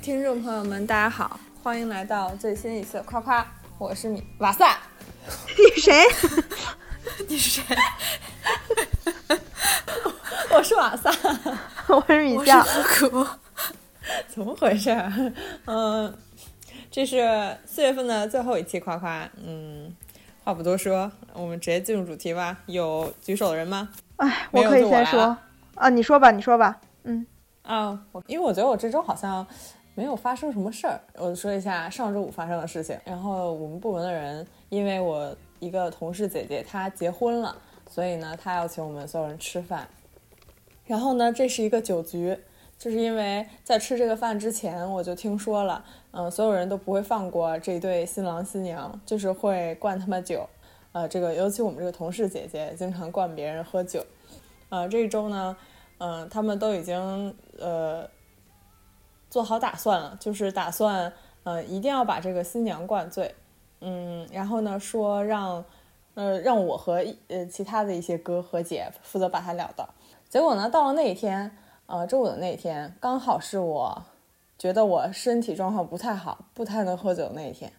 听众朋友们，大家好，欢迎来到最新一次夸夸，我是米瓦萨。你是谁？你是谁？我是瓦萨，我是米酱。怎么回事？嗯，这是四月份的最后一期夸夸。嗯，话不多说，我们直接进入主题吧。有举手的人吗？哎，我可以先说啊，你说吧，你说吧。嗯啊，我因为我觉得我这周好像没有发生什么事儿，我说一下上周五发生的事情。然后我们部门的人，因为我一个同事姐姐她结婚了，所以呢，她要请我们所有人吃饭。然后呢，这是一个酒局，就是因为在吃这个饭之前，我就听说了，嗯，所有人都不会放过这对新郎新娘，就是会灌他们酒，呃，这个尤其我们这个同事姐姐经常灌别人喝酒，呃，这一周呢，嗯，他们都已经呃做好打算了，就是打算呃一定要把这个新娘灌醉，嗯，然后呢说让呃让我和呃其他的一些哥和姐负责把他撂倒。结果呢，到了那一天，呃，周五的那一天，刚好是我觉得我身体状况不太好，不太能喝酒那一天，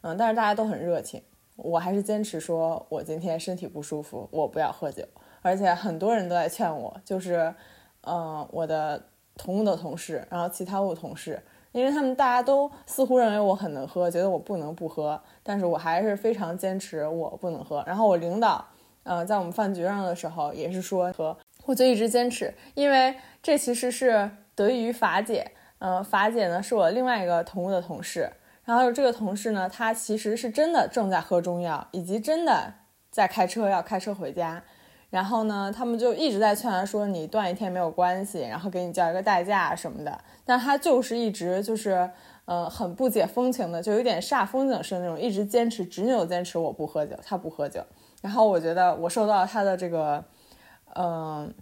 嗯，但是大家都很热情，我还是坚持说我今天身体不舒服，我不要喝酒，而且很多人都在劝我，就是，嗯，我的同屋的同事，然后其他屋同事，因为他们大家都似乎认为我很能喝，觉得我不能不喝，但是我还是非常坚持我不能喝。然后我领导，呃，在我们饭局上的时候也是说喝。我就一直坚持，因为这其实是得益于法姐。嗯，法姐呢是我另外一个同屋的同事，然后这个同事呢，他其实是真的正在喝中药，以及真的在开车要开车回家。然后呢，他们就一直在劝他说：“你断一天没有关系，然后给你交一个代驾什么的。”但他就是一直就是，呃，很不解风情的，就有点煞风景似的那种，一直坚持执拗坚持我不喝酒，他不喝酒。然后我觉得我受到他的这个。嗯，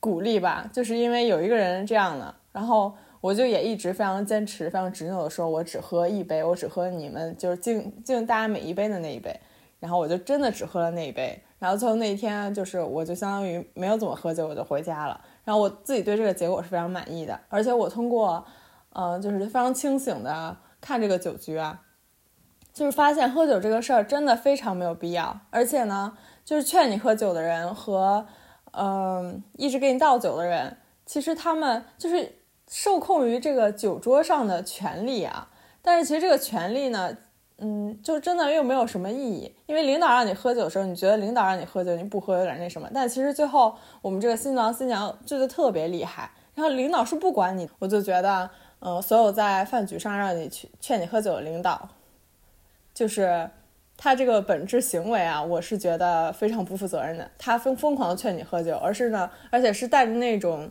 鼓励吧，就是因为有一个人这样的，然后我就也一直非常坚持、非常执拗的说，我只喝一杯，我只喝你们就是敬敬大家每一杯的那一杯，然后我就真的只喝了那一杯，然后最后那一天就是我就相当于没有怎么喝酒，我就回家了，然后我自己对这个结果是非常满意的，而且我通过，嗯，就是非常清醒的看这个酒局啊，就是发现喝酒这个事儿真的非常没有必要，而且呢，就是劝你喝酒的人和。嗯，一直给你倒酒的人，其实他们就是受控于这个酒桌上的权利啊。但是其实这个权利呢，嗯，就真的又没有什么意义。因为领导让你喝酒的时候，你觉得领导让你喝酒，你不喝有点那什么。但其实最后我们这个新郎新娘醉得特别厉害，然后领导是不管你，我就觉得，嗯，所有在饭局上让你去劝你喝酒的领导，就是。他这个本质行为啊，我是觉得非常不负责任的。他疯疯狂的劝你喝酒，而是呢，而且是带着那种，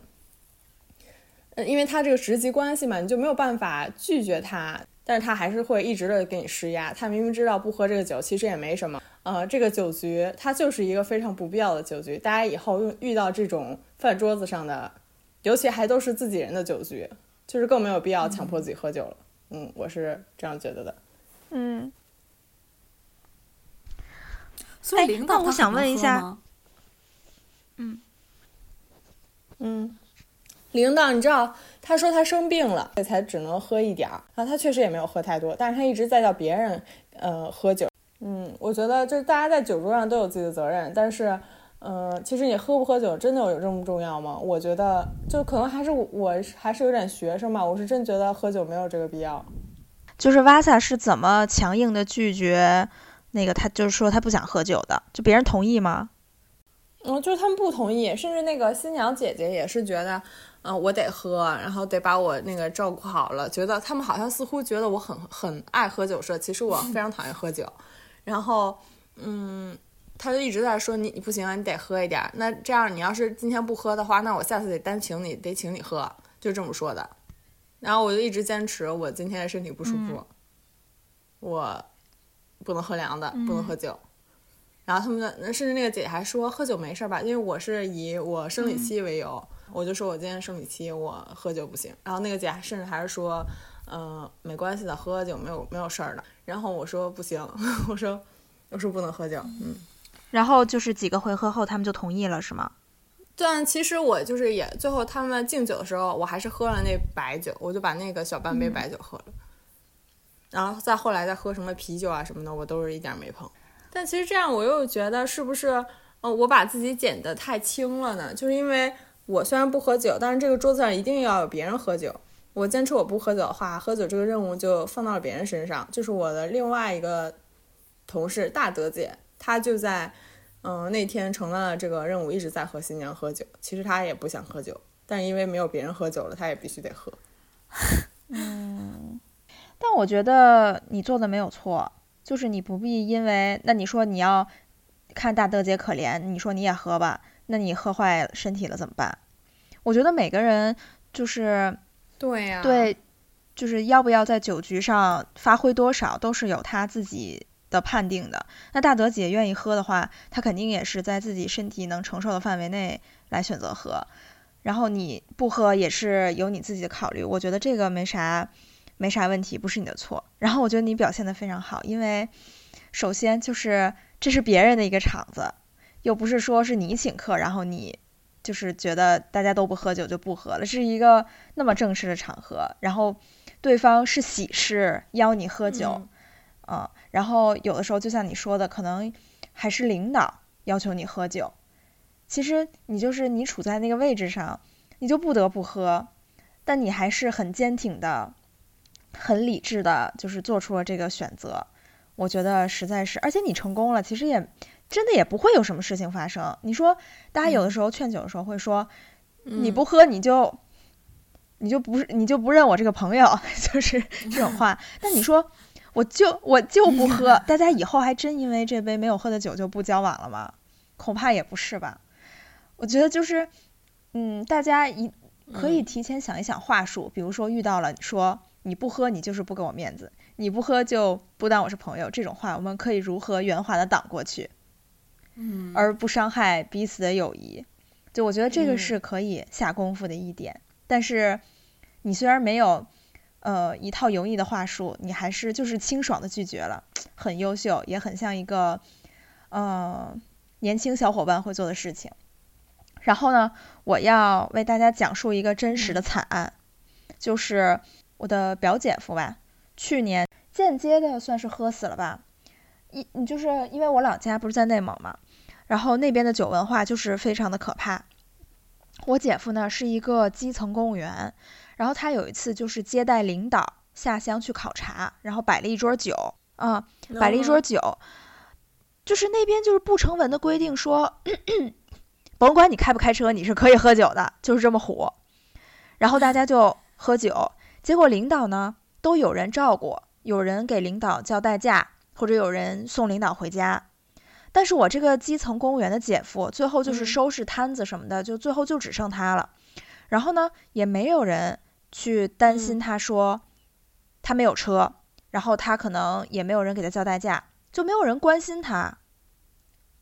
呃，因为他这个职级关系嘛，你就没有办法拒绝他，但是他还是会一直的给你施压。他明明知道不喝这个酒其实也没什么，呃，这个酒局它就是一个非常不必要的酒局。大家以后用遇到这种饭桌子上的，尤其还都是自己人的酒局，就是更没有必要强迫自己喝酒了。嗯，我是这样觉得的。嗯。所以领导，那我想问一下，嗯嗯，领导，你知道他说他生病了，所以才只能喝一点儿，然后他确实也没有喝太多，但是他一直在叫别人呃喝酒。嗯，我觉得就是大家在酒桌上都有自己的责任，但是嗯，其实你喝不喝酒真的有这么重要吗？我觉得就可能还是我还是有点学生吧，我是真觉得喝酒没有这个必要。就是瓦萨是怎么强硬的拒绝？那个他就是说他不想喝酒的，就别人同意吗？嗯，就是他们不同意，甚至那个新娘姐姐也是觉得，嗯，我得喝，然后得把我那个照顾好了。觉得他们好像似乎觉得我很很爱喝酒似的，其实我非常讨厌喝酒。然后，嗯，他就一直在说你你不行啊，你得喝一点。那这样你要是今天不喝的话，那我下次得单请你，得请你喝，就这么说的。然后我就一直坚持，我今天身体不舒服，我。不能喝凉的，不能喝酒。然后他们的，甚至那个姐姐还说喝酒没事吧，因为我是以我生理期为由，我就说我今天生理期，我喝酒不行。然后那个姐甚至还是说，嗯，没关系的，喝喝酒没有没有事儿的。然后我说不行，我说我说不能喝酒，嗯。然后就是几个回合后，他们就同意了，是吗？但其实我就是也最后他们敬酒的时候，我还是喝了那白酒，我就把那个小半杯白酒喝了。然后再后来再喝什么啤酒啊什么的，我都是一点没碰。但其实这样我又觉得是不是，呃，我把自己减得太轻了呢？就是因为我虽然不喝酒，但是这个桌子上一定要有别人喝酒。我坚持我不喝酒的话，喝酒这个任务就放到了别人身上。就是我的另外一个同事大德姐，她就在，嗯，那天承担了这个任务，一直在和新娘喝酒。其实她也不想喝酒，但是因为没有别人喝酒了，她也必须得喝。嗯，但我觉得你做的没有错，就是你不必因为那你说你要看大德姐可怜，你说你也喝吧，那你喝坏身体了怎么办？我觉得每个人就是。对呀，对，就是要不要在酒局上发挥多少，都是有他自己的判定的。那大德姐愿意喝的话，她肯定也是在自己身体能承受的范围内来选择喝。然后你不喝也是有你自己的考虑，我觉得这个没啥没啥问题，不是你的错。然后我觉得你表现的非常好，因为首先就是这是别人的一个场子，又不是说是你请客，然后你。就是觉得大家都不喝酒就不喝了，是一个那么正式的场合，然后对方是喜事邀你喝酒，嗯，然后有的时候就像你说的，可能还是领导要求你喝酒，其实你就是你处在那个位置上，你就不得不喝，但你还是很坚挺的、很理智的，就是做出了这个选择。我觉得实在是，而且你成功了，其实也。真的也不会有什么事情发生。你说，大家有的时候劝酒的时候会说，你不喝你就，你就不是你就不认我这个朋友，就是这种话。但你说，我就我就不喝，大家以后还真因为这杯没有喝的酒就不交往了吗？恐怕也不是吧。我觉得就是，嗯，大家一可以提前想一想话术，比如说遇到了说你不喝你就是不给我面子，你不喝就不当我是朋友这种话，我们可以如何圆滑的挡过去？嗯，而不伤害彼此的友谊，就我觉得这个是可以下功夫的一点。但是你虽然没有呃一套油腻的话术，你还是就是清爽的拒绝了，很优秀，也很像一个呃年轻小伙伴会做的事情。然后呢，我要为大家讲述一个真实的惨案，就是我的表姐夫吧，去年间接的算是喝死了吧。一，你就是因为我老家不是在内蒙嘛，然后那边的酒文化就是非常的可怕。我姐夫呢是一个基层公务员，然后他有一次就是接待领导下乡去考察，然后摆了一桌酒，啊，摆了一桌酒，就是那边就是不成文的规定说，甭管你开不开车，你是可以喝酒的，就是这么虎。然后大家就喝酒，结果领导呢都有人照顾，有人给领导叫代驾。或者有人送领导回家，但是我这个基层公务员的姐夫，最后就是收拾摊子什么的，就最后就只剩他了。然后呢，也没有人去担心他说他没有车，然后他可能也没有人给他叫代驾，就没有人关心他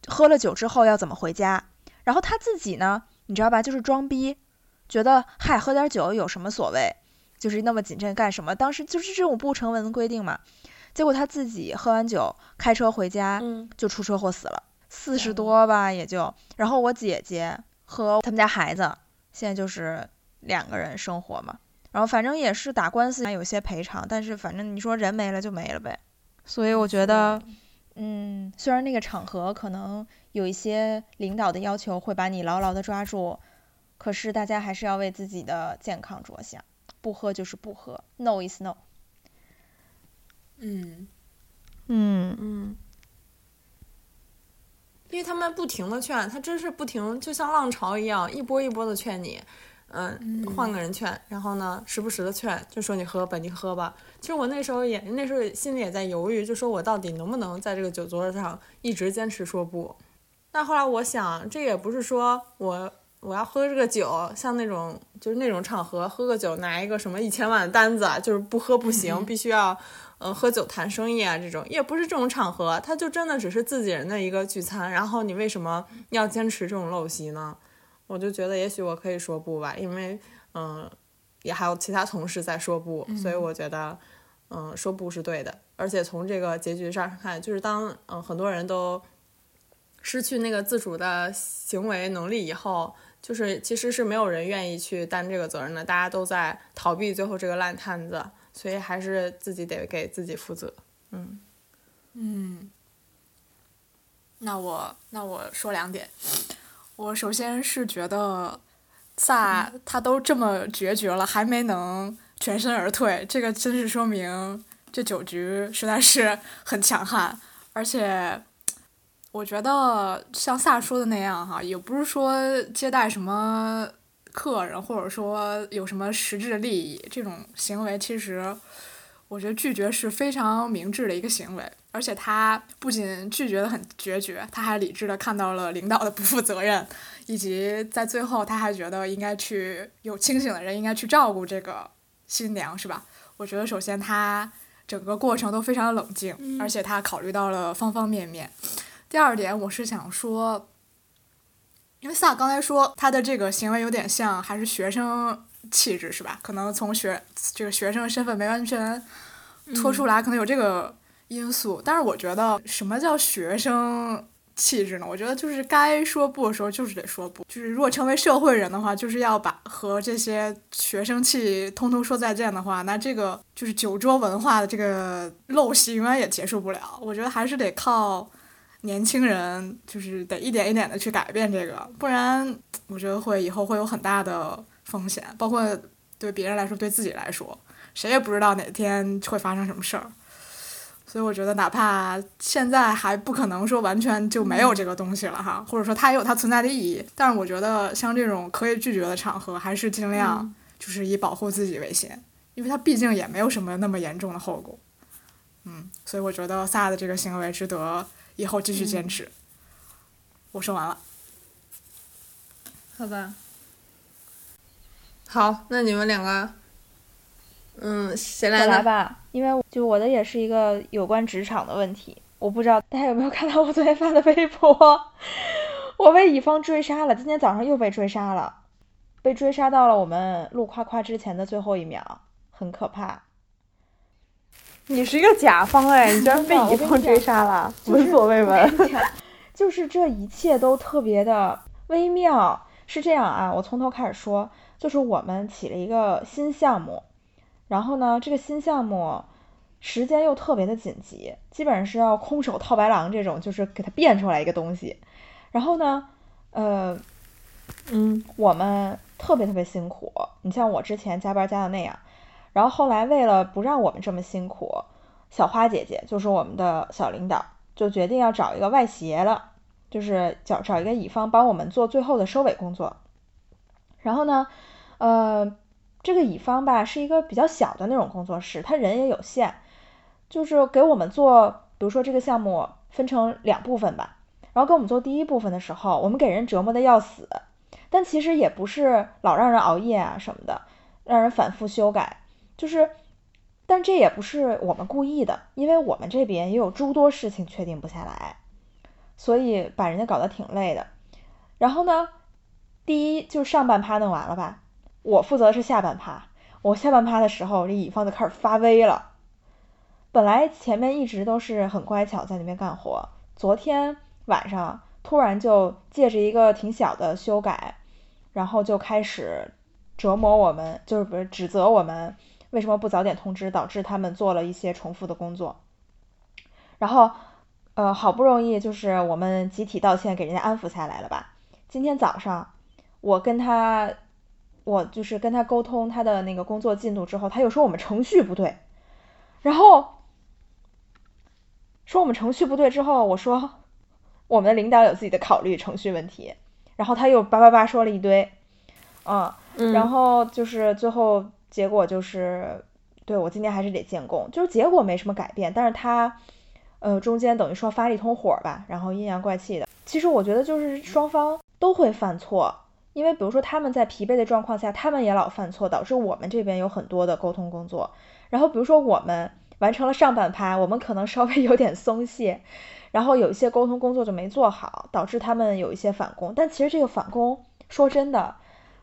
喝了酒之后要怎么回家。然后他自己呢，你知道吧，就是装逼，觉得嗨，喝点酒有什么所谓，就是那么谨慎干什么？当时就是这种不成文的规定嘛。结果他自己喝完酒开车回家，就出车祸死了，四十多吧也就。然后我姐姐和他们家孩子现在就是两个人生活嘛，然后反正也是打官司有些赔偿，但是反正你说人没了就没了呗。所以我觉得，嗯，虽然那个场合可能有一些领导的要求会把你牢牢的抓住，可是大家还是要为自己的健康着想，不喝就是不喝，No is no。嗯，嗯嗯，因为他们不停的劝他，真是不停，就像浪潮一样，一波一波的劝你，嗯，换个人劝，然后呢，时不时的劝，就说你喝吧，你喝吧。其实我那时候也，那时候心里也在犹豫，就说我到底能不能在这个酒桌上一直坚持说不。但后来我想，这也不是说我我要喝这个酒，像那种就是那种场合喝个酒，拿一个什么一千万的单子，就是不喝不行，必须要。嗯，喝酒谈生意啊，这种也不是这种场合，他就真的只是自己人的一个聚餐。然后你为什么要坚持这种陋习呢？我就觉得也许我可以说不吧，因为嗯，也还有其他同事在说不，所以我觉得嗯说不是对的。而且从这个结局上看，就是当嗯很多人都失去那个自主的行为能力以后，就是其实是没有人愿意去担这个责任的，大家都在逃避最后这个烂摊子，所以还是自己得给自己负责。嗯嗯，那我那我说两点，我首先是觉得萨他都这么决绝了，还没能全身而退，这个真是说明这九局实在是很强悍，而且。我觉得像萨说的那样哈，也不是说接待什么客人，或者说有什么实质的利益，这种行为其实，我觉得拒绝是非常明智的一个行为。而且他不仅拒绝的很决绝，他还理智的看到了领导的不负责任，以及在最后他还觉得应该去有清醒的人应该去照顾这个新娘，是吧？我觉得首先他整个过程都非常冷静，而且他考虑到了方方面面。第二点，我是想说，因为萨刚才说他的这个行为有点像还是学生气质是吧？可能从学这个学生身份没完全脱出来，可能有这个因素。但是我觉得，什么叫学生气质呢？我觉得就是该说不的时候就是得说不，就是如果成为社会人的话，就是要把和这些学生气通通说再见的话，那这个就是酒桌文化的这个陋习永远也结束不了。我觉得还是得靠。年轻人就是得一点一点的去改变这个，不然我觉得会以后会有很大的风险，包括对别人来说，对自己来说，谁也不知道哪天会发生什么事儿。所以我觉得，哪怕现在还不可能说完全就没有这个东西了哈，或者说它也有它存在的意义，但是我觉得像这种可以拒绝的场合，还是尽量就是以保护自己为先，因为它毕竟也没有什么那么严重的后果。嗯，所以我觉得萨的这个行为值得。以后继续坚持。我说完了。好吧。好，那你们两个，嗯，谁来来吧？因为就我的也是一个有关职场的问题。我不知道大家有没有看到我昨天发的微博？我被乙方追杀了，今天早上又被追杀了，被追杀到了我们录夸夸之前的最后一秒，很可怕。你是一个甲方哎，你居然被乙方追杀了，闻所未闻。就是这一切都特别的微妙。是这样啊，我从头开始说，就是我们起了一个新项目，然后呢，这个新项目时间又特别的紧急，基本上是要空手套白狼这种，就是给它变出来一个东西。然后呢，呃，嗯，我们特别特别辛苦。你像我之前加班加的那样。然后后来为了不让我们这么辛苦，小花姐姐就是我们的小领导，就决定要找一个外协了，就是找找一个乙方帮我们做最后的收尾工作。然后呢，呃，这个乙方吧是一个比较小的那种工作室，他人也有限，就是给我们做，比如说这个项目分成两部分吧，然后给我们做第一部分的时候，我们给人折磨的要死，但其实也不是老让人熬夜啊什么的，让人反复修改。就是，但这也不是我们故意的，因为我们这边也有诸多事情确定不下来，所以把人家搞得挺累的。然后呢，第一就上半趴弄完了吧，我负责的是下半趴。我下半趴的时候，这乙方就开始发威了。本来前面一直都是很乖巧在那边干活，昨天晚上突然就借着一个挺小的修改，然后就开始折磨我们，就是不是指责我们。为什么不早点通知，导致他们做了一些重复的工作？然后，呃，好不容易就是我们集体道歉，给人家安抚下来了吧？今天早上我跟他，我就是跟他沟通他的那个工作进度之后，他又说我们程序不对，然后说我们程序不对之后，我说我们的领导有自己的考虑程序问题，然后他又叭叭叭说了一堆，嗯，然后就是最后。结果就是，对我今天还是得建功，就是结果没什么改变，但是他，呃，中间等于说发了一通火吧，然后阴阳怪气的。其实我觉得就是双方都会犯错，因为比如说他们在疲惫的状况下，他们也老犯错，导致我们这边有很多的沟通工作。然后比如说我们完成了上半拍，我们可能稍微有点松懈，然后有一些沟通工作就没做好，导致他们有一些反攻。但其实这个反攻，说真的，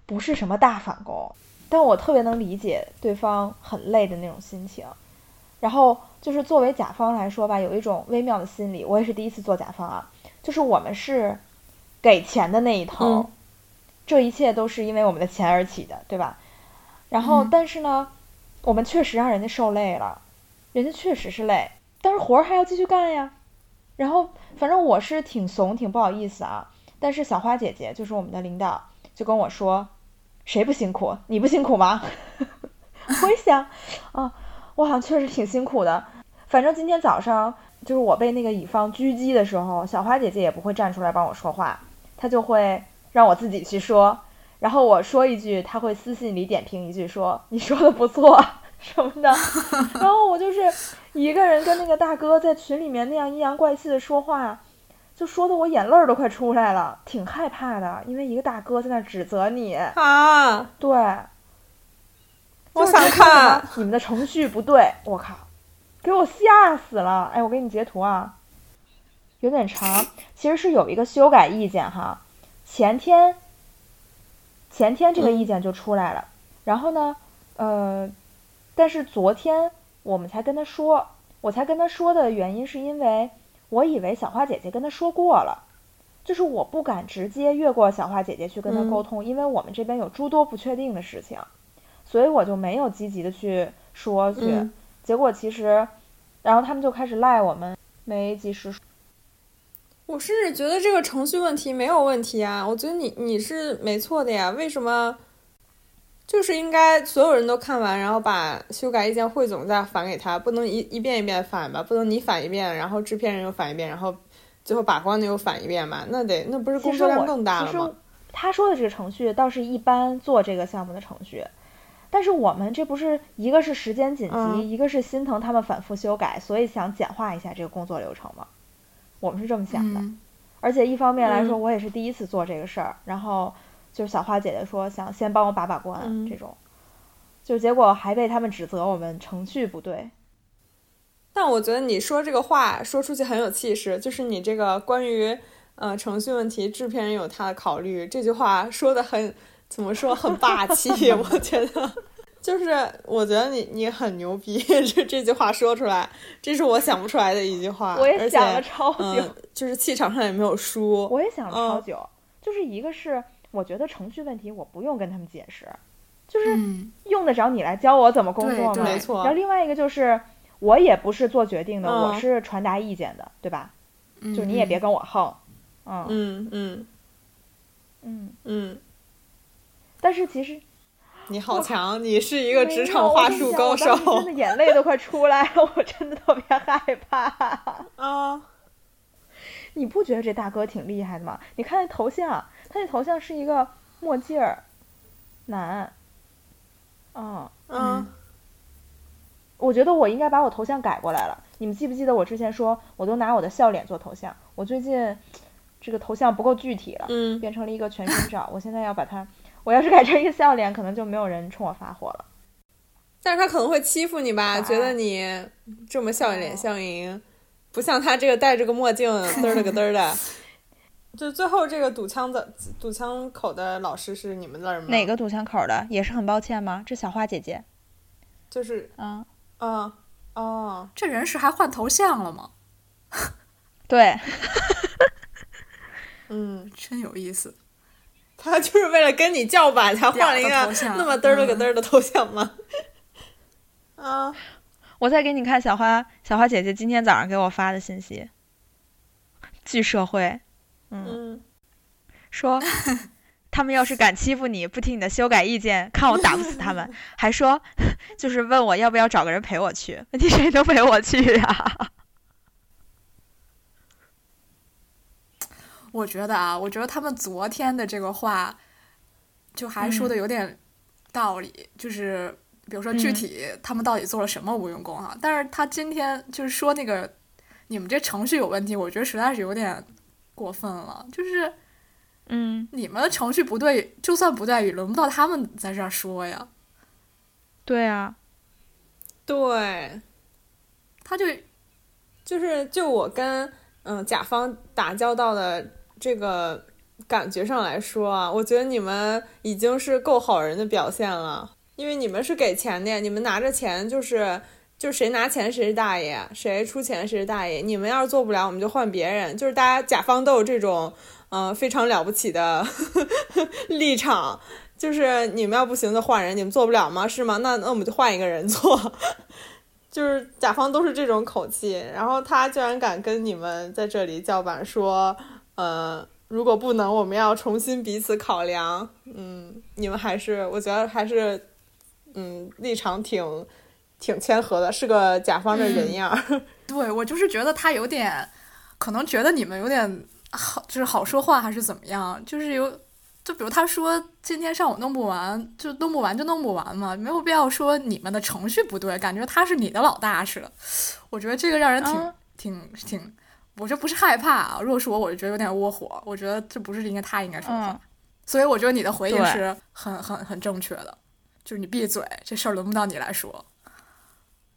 不是什么大反攻。但我特别能理解对方很累的那种心情，然后就是作为甲方来说吧，有一种微妙的心理。我也是第一次做甲方啊，就是我们是给钱的那一头，这一切都是因为我们的钱而起的，对吧？然后，嗯但是呢，我们确实让人家受累了，人家确实是累，但是活儿还要继续干呀。然后，反正我是挺怂，挺不好意思啊。但是小花姐姐就是我们的领导，就跟我说：“谁不辛苦？你不辛苦吗？” 我一想，啊，我好像确实挺辛苦的。反正今天早上就是我被那个乙方狙击的时候，小花姐姐也不会站出来帮我说话，她就会让我自己去说。然后我说一句，她会私信里点评一句说你说的不错 什么的。然后我就是一个人跟那个大哥在群里面那样阴阳怪气的说话，就说的我眼泪儿都快出来了，挺害怕的，因为一个大哥在那指责你。啊，对，我就是想看。你们的程序不对，我靠，给我吓死了！哎，我给你截图啊，有点长，其实是有一个修改意见哈，前天，前天这个意见就出来了，然后呢，呃，但是昨天我们才跟他说，我才跟他说的原因是因为我以为小花姐姐跟他说过了。就是我不敢直接越过小花姐姐去跟他沟通，因为我们这边有诸多不确定的事情，所以我就没有积极的去说去。嗯结果其实，然后他们就开始赖我们没及时。我甚至觉得这个程序问题没有问题啊，我觉得你你是没错的呀，为什么？就是应该所有人都看完，然后把修改意见汇总再返给他，不能一一遍一遍返吧，不能你返一遍，然后制片人又返一遍，然后最后把关的又返一遍吧，那得那不是工作量更大了其吗实？他说的这个程序倒是一般做这个项目的程序，但是我们这不是一个是时间紧急，嗯一个是心疼他们反复修改，所以想简化一下这个工作流程嘛。我们是这么想的。嗯而且一方面来说，嗯我也是第一次做这个事儿，然后就是小花姐姐说想先帮我把把关、嗯这种，就结果还被他们指责我们程序不对。但我觉得你说这个话说出去很有气势，就是你这个关于呃程序问题，制片人有他的考虑，这句话说的很怎么说很霸气，我觉得。就是我觉得你你很牛逼，这这句话说出来，这是我想不出来的一句话，我也而想了且超久，嗯，就是气场上也没有输。我也想了超嗯久。就是一个是我觉得程序问题我不用跟他们解释，就是嗯用得着你来教我怎么工作吗？没错然后另外一个就是我也不是做决定的，嗯我是传达意见的，对吧？嗯，就你也别跟我横，嗯嗯嗯嗯。嗯，但是其实你好强，你是一个职场话术高手真的眼泪都快出来了，我真的特别害怕。啊！你不觉得这大哥挺厉害的吗？你看那头像，他那头像是一个墨镜儿男。嗯，嗯我觉得我应该把我头像改过来了。你们记不记得我之前说，我都拿我的笑脸做头像？我最近这个头像不够具体了，嗯，变成了一个全身照。我现在要把它，我要是改成一个笑脸，可能就没有人冲我发火了。但是他可能会欺负你吧？觉得你这么笑脸哦相迎，不像他这个戴着个墨镜，嘚儿了个嘚儿的。就最后这个堵枪的堵枪口的老师是你们那儿吗？哪？个堵枪口的？也是很抱歉吗？这小花姐姐，就是嗯，啊哦，这人是还换头像了吗？对，嗯，真有意思。他就是为了跟你叫板才换了一个那么嘚儿了个嘚儿的头像吗？啊，我再给你看小花小花姐姐今天早上给我发的信息，巨社会，嗯，嗯，说 他们要是敢欺负你，不听你的修改意见，看我打不死他们，还说就是问我要不要找个人陪我去，问题谁能陪我去呀、我觉得啊，我觉得他们昨天的这个话，就还说的有点道理，就是比如说具嗯体他们到底做了什么无用功哈、但是他今天就是说那个你们这程序有问题，我觉得实在是有点过分了，就是嗯，你们的程序不对，就算不对，也轮不到他们在这儿说呀，对啊，对，他就就是就我跟嗯甲方打交道的这个感觉上来说啊，我觉得你们已经是够好人的表现了，因为你们是给钱的呀，你们拿着钱就是。就谁拿钱谁是大爷，谁出钱谁是大爷。你们要是做不了，我们就换别人。就是大家甲方都有这种，嗯、呃非常了不起的 立场，就是你们要不行就换人，你们做不了吗？是吗？那那我们就换一个人做。就是甲方都是这种口气，然后他居然敢跟你们在这里叫板说，呃，如果不能，我们要重新彼此考量。嗯，你们还是我觉得还是，嗯，立场挺挺谦和的，是个甲方的人样儿。对我就是觉得他有点，可能觉得你们有点好，就是好说话还是怎么样，就是有，就比如他说今天上午弄不完，就弄不完就弄不完嘛，没有必要说你们的程序不对，感觉他是你的老大似的。我觉得这个让人挺、嗯挺挺，我这不是害怕啊，如果是我，我就觉得有点窝火，我觉得这不是应该他应该说的话。嗯所以我觉得你的回应是很很很正确的，就是你闭嘴，这事儿轮不到你来说。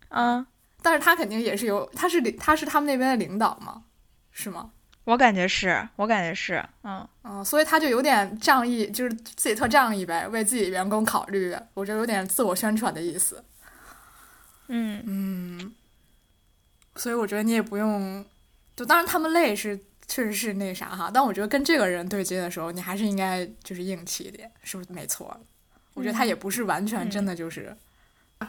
嗯，但是他肯定也是有，他是，他是他们那边的领导嘛，是吗？我感觉是，我感觉是，嗯嗯，所以他就有点仗义，就是自己特仗义呗，为自己员工考虑，我觉得有点自我宣传的意思。嗯嗯，所以我觉得你也不用，就当然他们累是确实是那啥哈，但我觉得跟这个人对接的时候，你还是应该就是硬气一点，是不是没错？我觉得他也不是完全真的就是，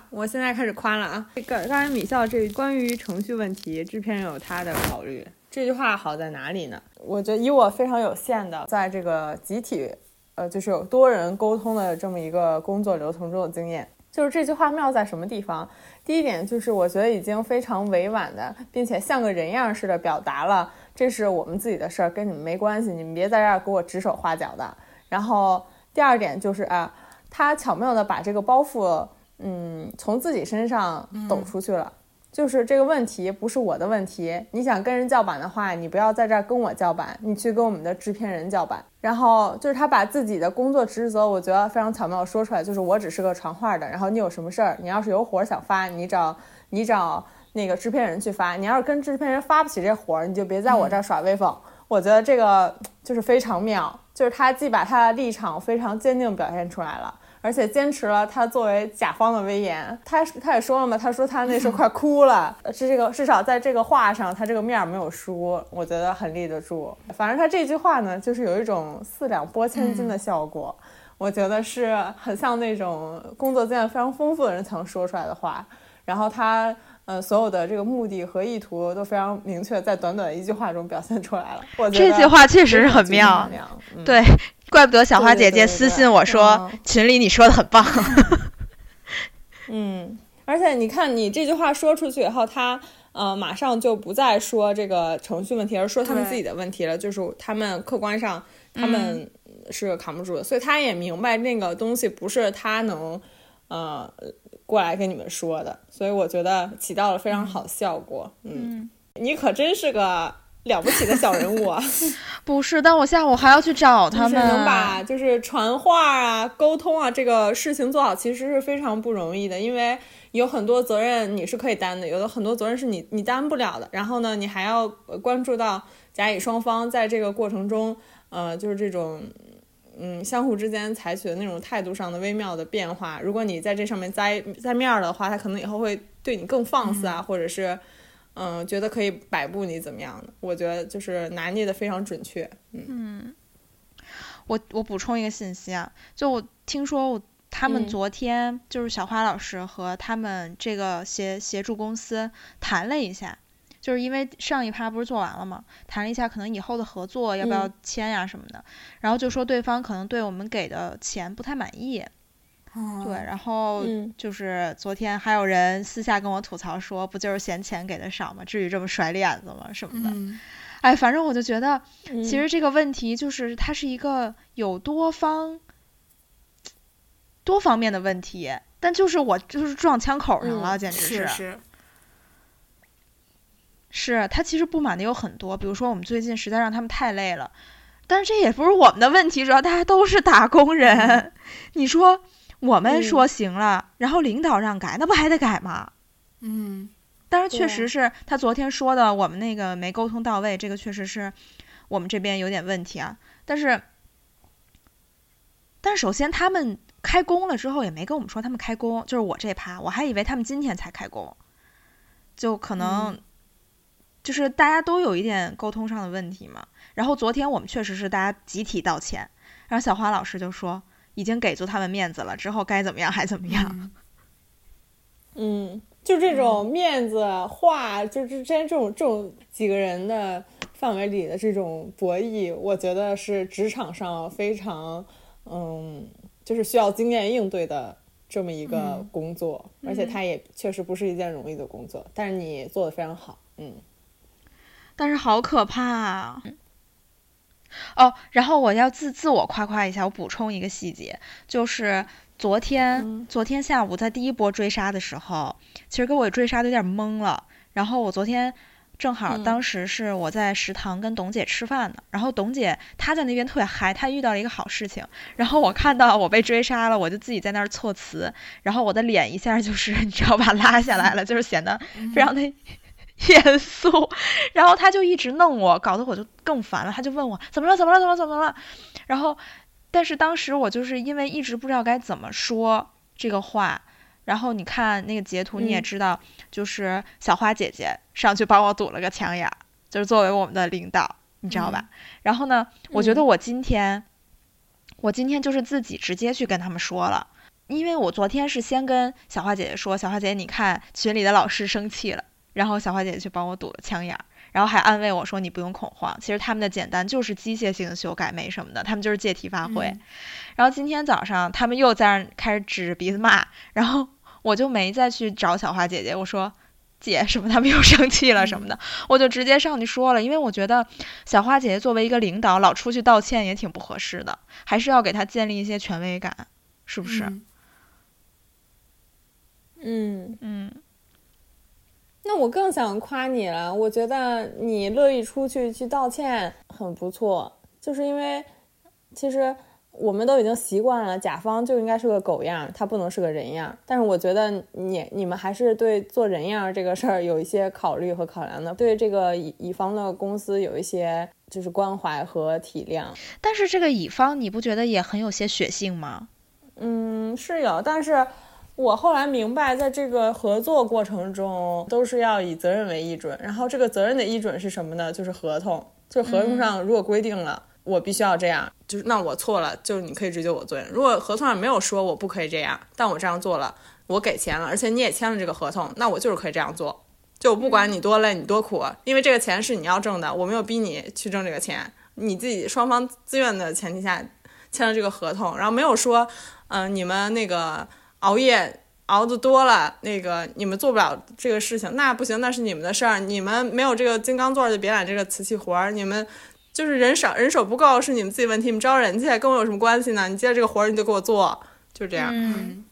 我现在开始夸了啊！这个刚才米笑这关于程序问题，制片人有他的考虑。这句话好在哪里呢？我觉得以我非常有限的在这个集体，呃，就是有多人沟通的这么一个工作流程中的经验，就是这句话妙在什么地方？第一点就是我觉得已经非常委婉的，并且像个人样似的表达了，这是我们自己的事儿，跟你们没关系，你们别在这儿给我指手画脚的。然后第二点就是啊，他巧妙的把这个包袱。嗯，从自己身上抖出去了。就是这个问题不是我的问题，你想跟人叫板的话，你不要在这儿跟我叫板，你去跟我们的制片人叫板。然后就是他把自己的工作职责，我觉得非常巧妙地说出来，就是我只是个传话的，然后你有什么事儿，你要是有活儿想发，你找你找那个制片人去发，你要是跟制片人发不起这活儿，你就别在我这儿耍威风。我觉得这个就是非常妙，就是他既把他的立场非常坚定表现出来了。而且坚持了他作为甲方的威严，他他也说了嘛，他说他那时候 快哭了，是这个至少在这个话上，他这个面儿没有输，我觉得很立得住。反正他这句话呢，就是有一种四两拨千斤的效果，我觉得是很像那种工作经验非常丰富的人才能说出来的话。然后他呃所有的这个目的和意图都非常明确，在短短一句话中表现出来了。我觉得这句话确实是很妙对，怪不得小花姐姐私信我说嗯群里你说的很棒。嗯，而且你看，你这句话说出去以后，他呃马上就不再说这个程序问题，而说他们自己的问题了，就是他们客观上他们是扛不住的，所以他也明白那个东西不是他能呃过来跟你们说的，所以我觉得起到了非常好的效果。嗯，你可真是个了不起的小人物啊！不是，但我下午还要去找他们。能把就是传话啊、沟通啊这个事情做好，其实是非常不容易的，因为有很多责任你是可以担的，有的很多责任是你你担不了的。然后呢，你还要呃关注到甲乙双方在这个过程中，呃，就是这种。嗯，相互之间采取的那种态度上的微妙的变化，如果你在这上面栽栽面儿的话，他可能以后会对你更放肆啊，或者是，嗯、觉得可以摆布你怎么样的？我觉得就是拿捏的非常准确。嗯我我补充一个信息啊，就我听说我他们嗯昨天、就是小花老师和他们这个协协助公司谈了一下，就是因为上一趴不是做完了嘛，谈了一下可能以后的合作要不要嗯。签呀什么的，然后就说对方可能对我们给的钱不太满意，嗯对，然后嗯。就是昨天还有人私下跟我吐槽说，不就是嫌钱给的少吗？至于这么甩脸子吗？什么的，嗯。哎，反正我就觉得。其其实这个问题就是它是一个有多方多方面的问题，但就是我就是撞枪口上了，简直是是，是他其实不满的有很多，比如说我们最近实在让他们太累了，但是这也不是我们的问题，主要大家都是打工人。你说我们嗯说行了，然后领导让改，那不还得改吗？嗯但是，确实是他昨天说的，我们那个没沟通到位，这个确实是我们这边有点问题啊。但是，但是首先他们开工了之后也没跟我们说他们开工，就是我这趴，我还以为他们今天才开工，就可能就是大家都有一点沟通上的问题嘛。然后昨天我们确实是大家集体道歉，然后小花老师就说已经给足他们面子了，之后该怎么样还怎么样。嗯，就这种面子话，就是之间这种这种几个人的范围里的这种博弈，我觉得是职场上非常嗯，就是需要经验应对的这么一个工作，而且它也确实不是一件容易的工作，但是你做的非常好，嗯。但是好可怕啊！哦，然后我要自自我夸夸一下，我补充一个细节，就是昨天昨天下午在第一波追杀的时候，其实给我追杀的有点懵了。然后我昨天正好当时是我在食堂跟董姐吃饭呢，然后董姐她在那边特别嗨，她遇到了一个好事情。然后我看到我被追杀了，我就自己在那儿措辞，然后我的脸一下就是 你知道吧，拉下来了，就是显得非常的。严肃，然后他就一直弄我，搞得我就更烦了。他就问我怎么了，怎么了，怎么怎么了？然后，但是当时我就是因为一直不知道该怎么说这个话。然后你看那个截图，你也知道，就是小花姐姐上去帮我堵了个枪眼儿，就是作为我们的领导，你知道吧？然后呢，我觉得我今天，我今天就是自己直接去跟他们说了，因为我昨天是先跟小花姐姐说，小花姐姐，你看群里的老师生气了。然后小花姐姐去帮我堵了枪眼儿，然后还安慰我说：“你不用恐慌，其实他们的简单就是机械性的修改，没什么的，他们就是借题发挥。”然后今天早上他们又在那开始指着鼻子骂，然后我就没再去找小花姐姐，我说：“姐，什么他们又生气了什么的？”我就直接上去说了，因为我觉得小花姐姐作为一个领导，老出去道歉也挺不合适的，还是要给她建立一些权威感，是不是？嗯嗯。那我更想夸你了，我觉得你乐意出去去道歉很不错，就是因为其实我们都已经习惯了甲方就应该是个狗样，他不能是个人样。但是我觉得你你们还是对做人样这个事儿有一些考虑和考量的，对这个乙乙方的公司有一些就是关怀和体谅。但是这个乙方你不觉得也很有些血性吗？嗯，是有，但是。我后来明白，在这个合作过程中，都是要以责任为依准。然后这个责任的依准是什么呢？就是合同。就是合同上如果规定了我必须要这样，就是那我错了，就是你可以追究我责任。如果合同上没有说我不可以这样，但我这样做了，我给钱了，而且你也签了这个合同，那我就是可以这样做。就不管你多累，你多苦，因为这个钱是你要挣的，我没有逼你去挣这个钱，你自己双方自愿的前提下签了这个合同，然后没有说，嗯，你们那个。熬夜熬的多了，那个你们做不了这个事情，那不行，那是你们的事儿。你们没有这个金刚座，就别揽这个瓷器活儿。你们就是人少，人手不够是你们自己问题。你们招人去，跟我有什么关系呢？你接了这个活儿，你就给我做，就这样。嗯。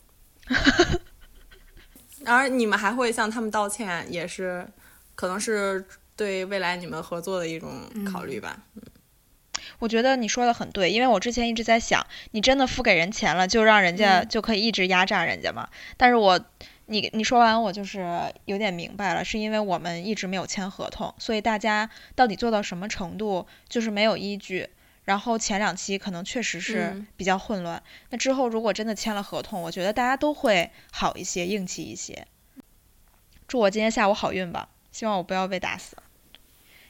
而你们还会向他们道歉，也是可能是对未来你们合作的一种考虑吧。嗯。我觉得你说的很对，因为我之前一直在想，你真的付给人钱了，就让人家就可以一直压榨人家吗？但是我，你你说完我就是有点明白了，是因为我们一直没有签合同，所以大家到底做到什么程度就是没有依据。然后前两期可能确实是比较混乱，那之后如果真的签了合同，我觉得大家都会好一些，硬气一些。祝我今天下午好运吧，希望我不要被打死。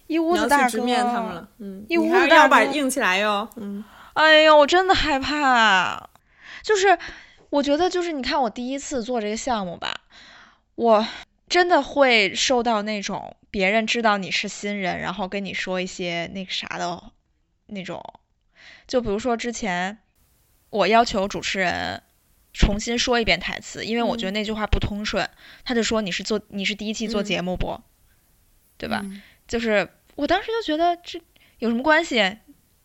一屋子大哥，嗯，一屋子大哥，硬起来哟，嗯，哎呦，我真的害怕，就是我觉得就是你看我第一次做这个项目吧，我真的会受到那种别人知道你是新人，然后跟你说一些那个啥的，那种，就比如说之前我要求主持人重新说一遍台词，因为我觉得那句话不通顺，他就说你是做你是第一期做节目不，对吧？就是。我当时就觉得这有什么关系？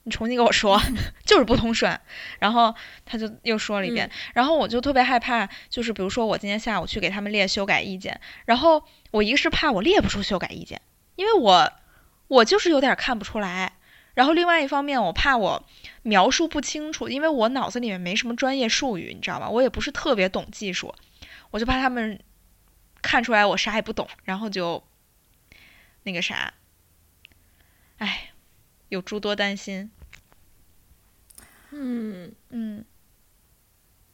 你重新给我说，就是不通顺。然后他就又说了一遍，然后我就特别害怕，就是比如说我今天下午去给他们列修改意见，然后我一个是怕我列不出修改意见，因为我我就是有点看不出来。然后另外一方面，我怕我描述不清楚，因为我脑子里面没什么专业术语，你知道吧？我也不是特别懂技术，我就怕他们看出来我啥也不懂，然后就那个啥。哎，有诸多担心。嗯嗯，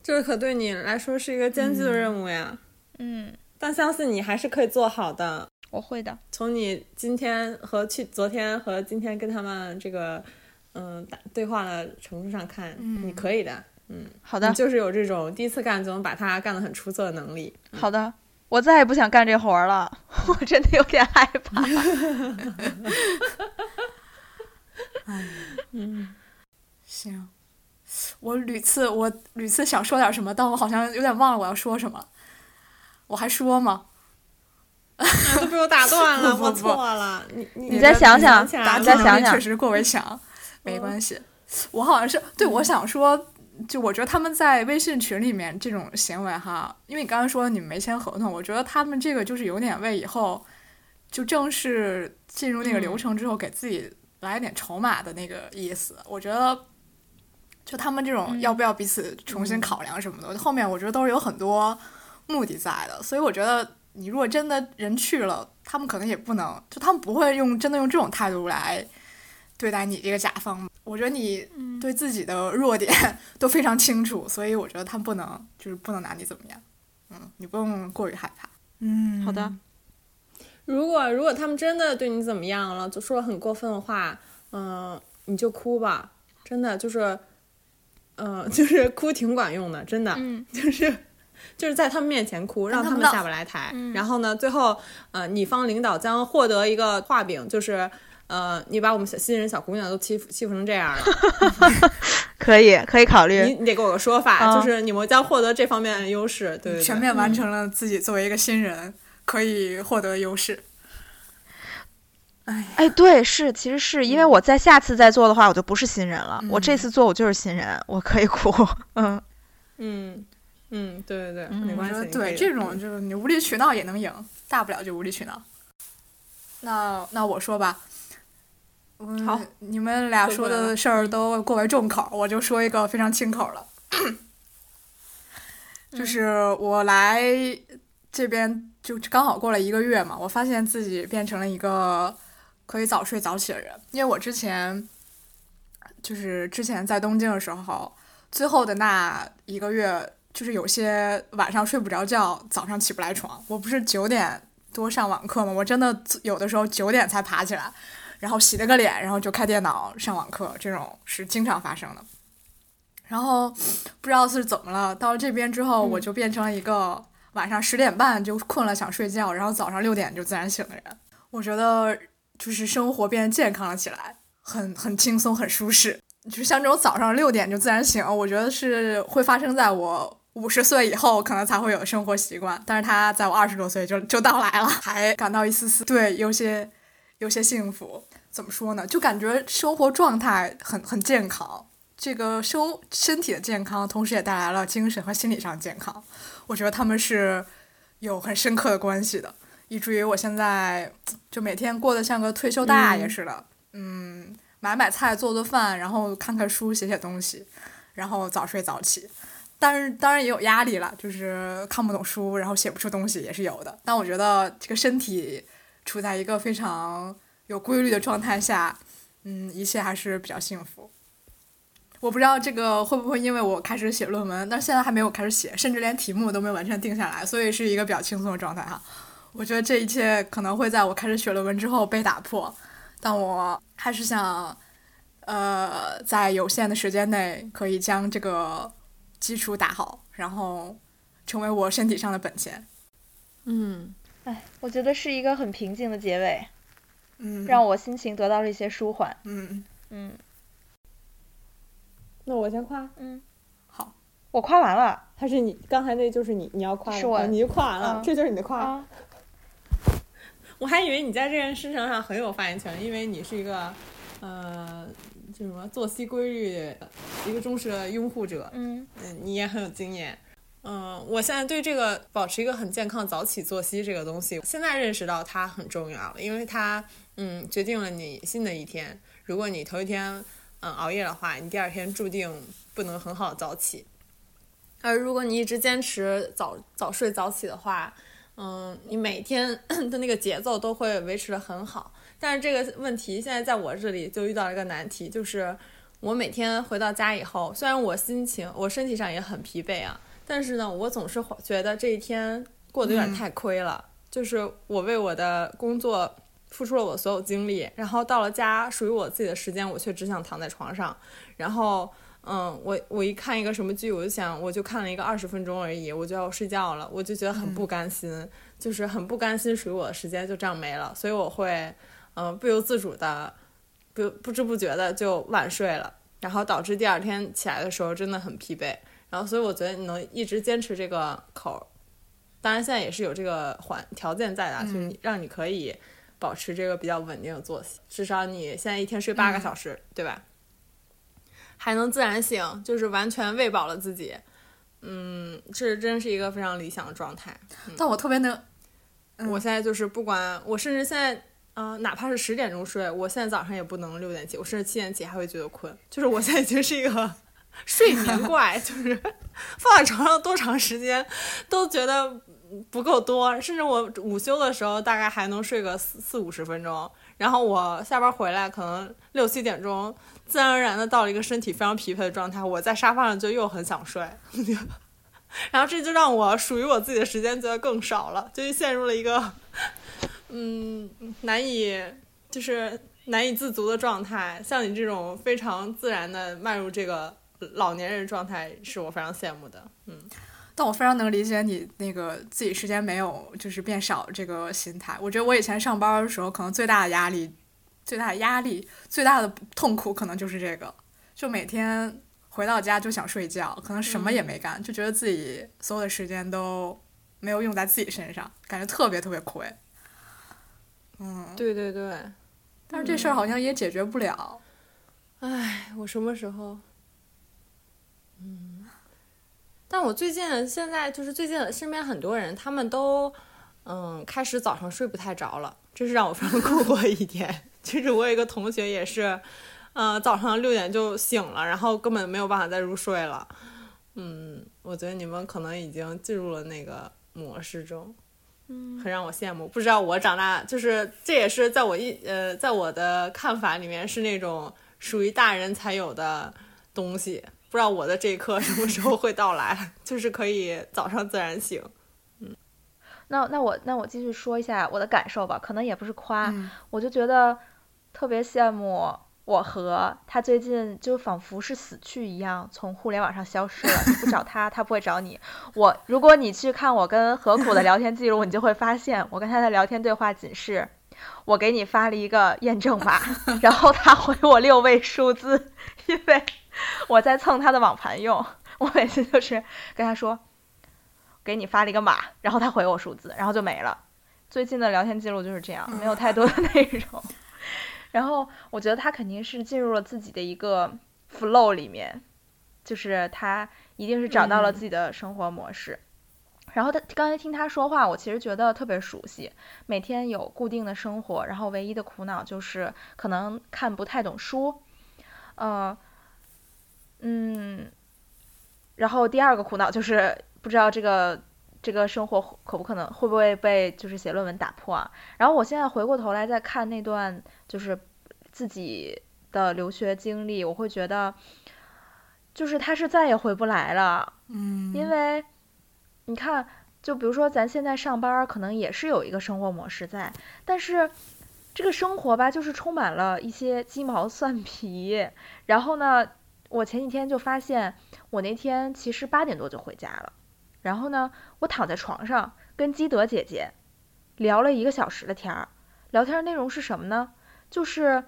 这可对你来说是一个艰巨的任务呀。嗯，但相信你还是可以做好的。我会的。从你今天和去昨天和今天跟他们这个嗯打对话的程度上看，你可以的。嗯，好的你，就是有这种第一次干就能把它干得很出色的能力。好的，我再也不想干这活儿了，我真的有点害怕 嗯。行，我屡次我屡次想说点什么，但我好像有点忘了我要说什么。我还说吗？都被我打断了，我错了。你你你再想想起来答了题能再想想确实过为强，没关系。我好像是对我想说，就我觉得他们在微信群里面这种行为哈，因为你刚刚说你们没签合同，我觉得他们这个就是有点为以后就正式进入那个流程之后给自己来点筹码的那个意思。我觉得。就他们这种要不要彼此重新考量什么的，后面我觉得都是有很多目的在的，所以我觉得你如果真的人去了，他们可能也不能，就他们不会用真的用这种态度来对待你这个甲方。我觉得你对自己的弱点 都非常清楚，所以我觉得他们不能就是不能拿你怎么样。嗯，你不用过于害怕。嗯，好的，如果如果他们真的对你怎么样了，就说了很过分的话，嗯、你就哭吧，真的就是，嗯、就是哭挺管用的，真的，嗯，就是就是在他们面前哭，让他们下不来台。然后呢，最后呃，你方领导将获得一个画饼，就是呃，你把我们小新人小姑娘都欺负欺负成这样了，可以可以考虑。你你得给我个说法，嗯就是你们将获得这方面的优势，对对对，全面完成了自己作为一个新人可以获得优势。哎，哎，对，是，其实是因为我在下次再做的话，我就不是新人了。我这次做我就是新人，我可以哭。嗯，嗯嗯，对对对，嗯没关系，对这种就是你无理取闹也能赢，大不了就无理取闹。那那我说吧，嗯好，你们俩说的事儿都过为重口，我就说一个非常轻口的，就是我来这边就刚好过了一个月嘛，我发现自己变成了一个可以早睡早起的人，因为我之前就是之前在东京的时候，最后的那一个月，就是有些晚上睡不着觉，早上起不来床。我不是九点多上网课嘛？我真的有的时候九点才爬起来，然后洗了个脸，然后就开电脑上网课，这种是经常发生的。然后不知道是怎么了，到了这边之后，我就变成了一个晚上十点半就困了想睡觉，然后早上六点就自然醒的人。我觉得就是生活变得健康了起来，很很轻松，很舒适。就像这种早上六点就自然醒，我觉得是会发生在我五十岁以后可能才会有生活习惯，但是他在我二十多岁就就到来了，还感到一丝丝对有些有些幸福。怎么说呢？就感觉生活状态很很健康，这个生身体的健康，同时也带来了精神和心理上的健康。我觉得他们是有很深刻的关系的，以至于我现在就每天过得像个退休大爷似的，嗯买买菜、做做饭，然后看看书、写写东西，然后早睡早起。但是当然也有压力了，就是看不懂书，然后写不出东西也是有的。但我觉得这个身体处在一个非常有规律的状态下，嗯，一切还是比较幸福。我不知道这个会不会因为我开始写论文，但现在还没有开始写，甚至连题目都没有完全定下来，所以是一个比较轻松的状态哈。我觉得这一切可能会在我开始写论文之后被打破，但我还是想，呃，在有限的时间内可以将这个基础打好，然后成为我身体上的本钱。嗯，哎，我觉得是一个很平静的结尾，嗯，让我心情得到了一些舒缓。嗯嗯。那我先夸，嗯，好，我夸完了。还是你刚才那就是你你要夸的是我哦你就夸完了，嗯这就是你的夸。啊，我还以为你在这件事情上很有发言权，因为你是一个，呃，就什么作息规律一个忠实的拥护者，嗯。嗯，你也很有经验。嗯，我现在对这个保持一个很健康早起作息这个东西，现在认识到它很重要了，因为它嗯决定了你新的一天。如果你头一天嗯熬夜的话，你第二天注定不能很好早起。而如果你一直坚持早早睡早起的话，嗯，你每天 的那个节奏都会维持的很好。但是这个问题现在在我这里就遇到了一个难题，就是我每天回到家以后，虽然我心情我身体上也很疲惫啊，但是呢，我总是觉得这一天过得有点太亏了。就是我为我的工作付出了我所有精力，然后到了家属于我自己的时间，我却只想躺在床上。然后，嗯，我我一看一个什么剧，我就想，我就看了一个二十分钟而已，我就要睡觉了，我就觉得很不甘心，就是很不甘心属于我的时间就这样没了，所以我会，嗯，不由自主的，不不知不觉的就晚睡了，然后导致第二天起来的时候真的很疲惫。然后，所以我觉得你能一直坚持这个口，当然现在也是有这个环条件在的，就是让你可以保持这个比较稳定的作息，至少你现在一天睡八个小时，对吧？还能自然醒，就是完全喂饱了自己，嗯，这真是一个非常理想的状态。但我特别能，我现在就是不管我，甚至现在，嗯、哪怕是十点钟睡，我现在早上也不能六点起，我甚至七点起还会觉得困，就是我现在已经是一个睡眠怪，就是放在床上多长时间都觉得不够多，甚至我午休的时候大概还能睡个四四五十分钟，然后我下班回来可能六七点钟，自然而然的到了一个身体非常疲惫的状态，我在沙发上就又很想睡。然后这就让我属于我自己的时间觉得更少了，就陷入了一个，嗯，难以就是难以自足的状态。像你这种非常自然的迈入这个老年人状态，是我非常羡慕的。嗯，但我非常能理解你那个自己时间没有就是变少这个心态。我觉得我以前上班的时候，可能最大的压力、最大的压力、最大的痛苦，可能就是这个，就每天回到家就想睡觉，可能什么也没干，就觉得自己所有的时间都没有用在自己身上，感觉特别特别亏。嗯，对对对，但是这事儿好像也解决不了。唉，我什么时候？嗯，但我最近现在就是最近身边很多人，他们都嗯开始早上睡不太着了，这是让我非常困惑一点。就是我有一个同学也是，呃，早上六点就醒了，然后根本没有办法再入睡了。嗯，我觉得你们可能已经进入了那个模式中。嗯，很让我羡慕。不知道我长大，就是这也是在我一呃，在我的看法里面是那种属于大人才有的东西。不知道我的这一刻什么时候会到来，就是可以早上自然醒。嗯那那我那我继续说一下我的感受吧，可能也不是夸，嗯我就觉得特别羡慕我和他最近就仿佛是死去一样，从互联网上消失了。你不找他，他不会找你。我如果你去看我跟何苦的聊天记录，你就会发现我跟他的聊天对话仅是我给你发了一个验证码，然后他回我六位数字，因为我在蹭他的网盘用。我每次就是跟他说。给你发了一个码，然后他回我数字，然后就没了。最近的聊天记录就是这样，没有太多的内容。然后我觉得他肯定是进入了自己的一个 flow 里面，就是他一定是找到了自己的生活模式。然后他刚才听他说话，我其实觉得特别熟悉，每天有固定的生活，然后唯一的苦恼就是可能看不太懂书，呃，嗯，然后第二个苦恼就是不知道这个这个生活可不可能会不会被就是写论文打破啊？然后我现在回过头来再看那段就是自己的留学经历，我会觉得就是他是再也回不来了，嗯，因为你看，就比如说咱现在上班可能也是有一个生活模式在，但是这个生活吧，就是充满了一些鸡毛蒜皮。然后呢，我前几天就发现，我那天其实八点多就回家了。然后呢，我躺在床上跟基德姐姐聊了一个小时的天儿，聊天内容是什么呢？就是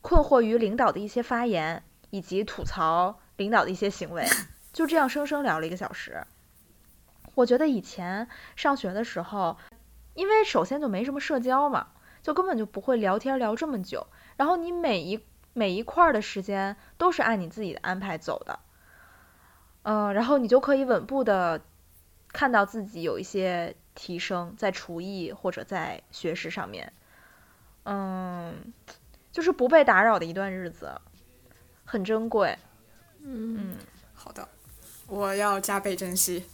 困惑于领导的一些发言，以及吐槽领导的一些行为，就这样生生聊了一个小时。我觉得以前上学的时候，因为首先就没什么社交嘛，就根本就不会聊天聊这么久。然后你每一每一块的时间都是按你自己的安排走的，嗯、然后你就可以稳步的看到自己有一些提升，在厨艺或者在学识上面，嗯，就是不被打扰的一段日子，很珍贵。嗯，嗯好的，我要加倍珍惜。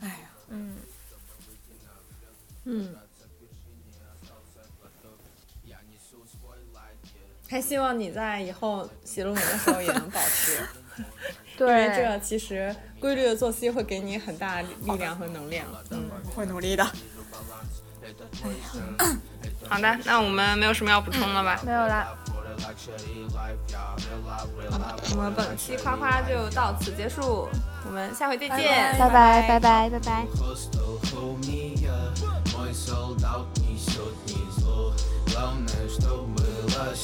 哎呀，嗯，嗯，还希望你在以后写论文的时候也能保持 因为这其实规律的作息会给你很大力量和能量嗯会努力的 好的那我们没有什么要补充了吧？没有了我们本期夸夸就到此结束我们下回再见拜拜拜拜拜拜。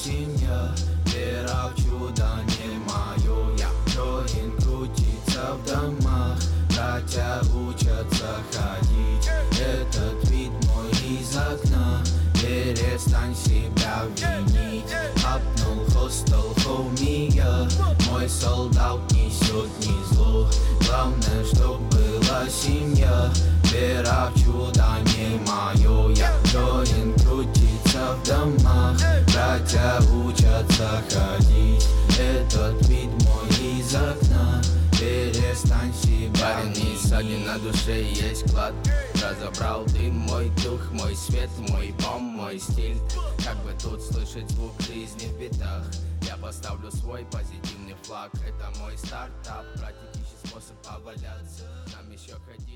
Семья Вера в чудо не мое. Я Джоин крутится в домах Братья учатся ходить. Этот вид мой из окна Перестань себя винить. Апнул хостел хоумия Мой солдат несет не зло. Главное, чтоб была семья Вера в чудо не мое. Я Джоин крутится в домах. Братья учатся ходить. Этот вид мой из окна. Перестань себя Парень сзади на душе есть клад. Разобрал дым, мой дух, мой свет, мой бом, мой стиль. Как бы тут слышать звук жизни в битах? Я поставлю свой позитивный флаг. Это мой стартап. Ищет способ поваляться. Нам еще ходить. не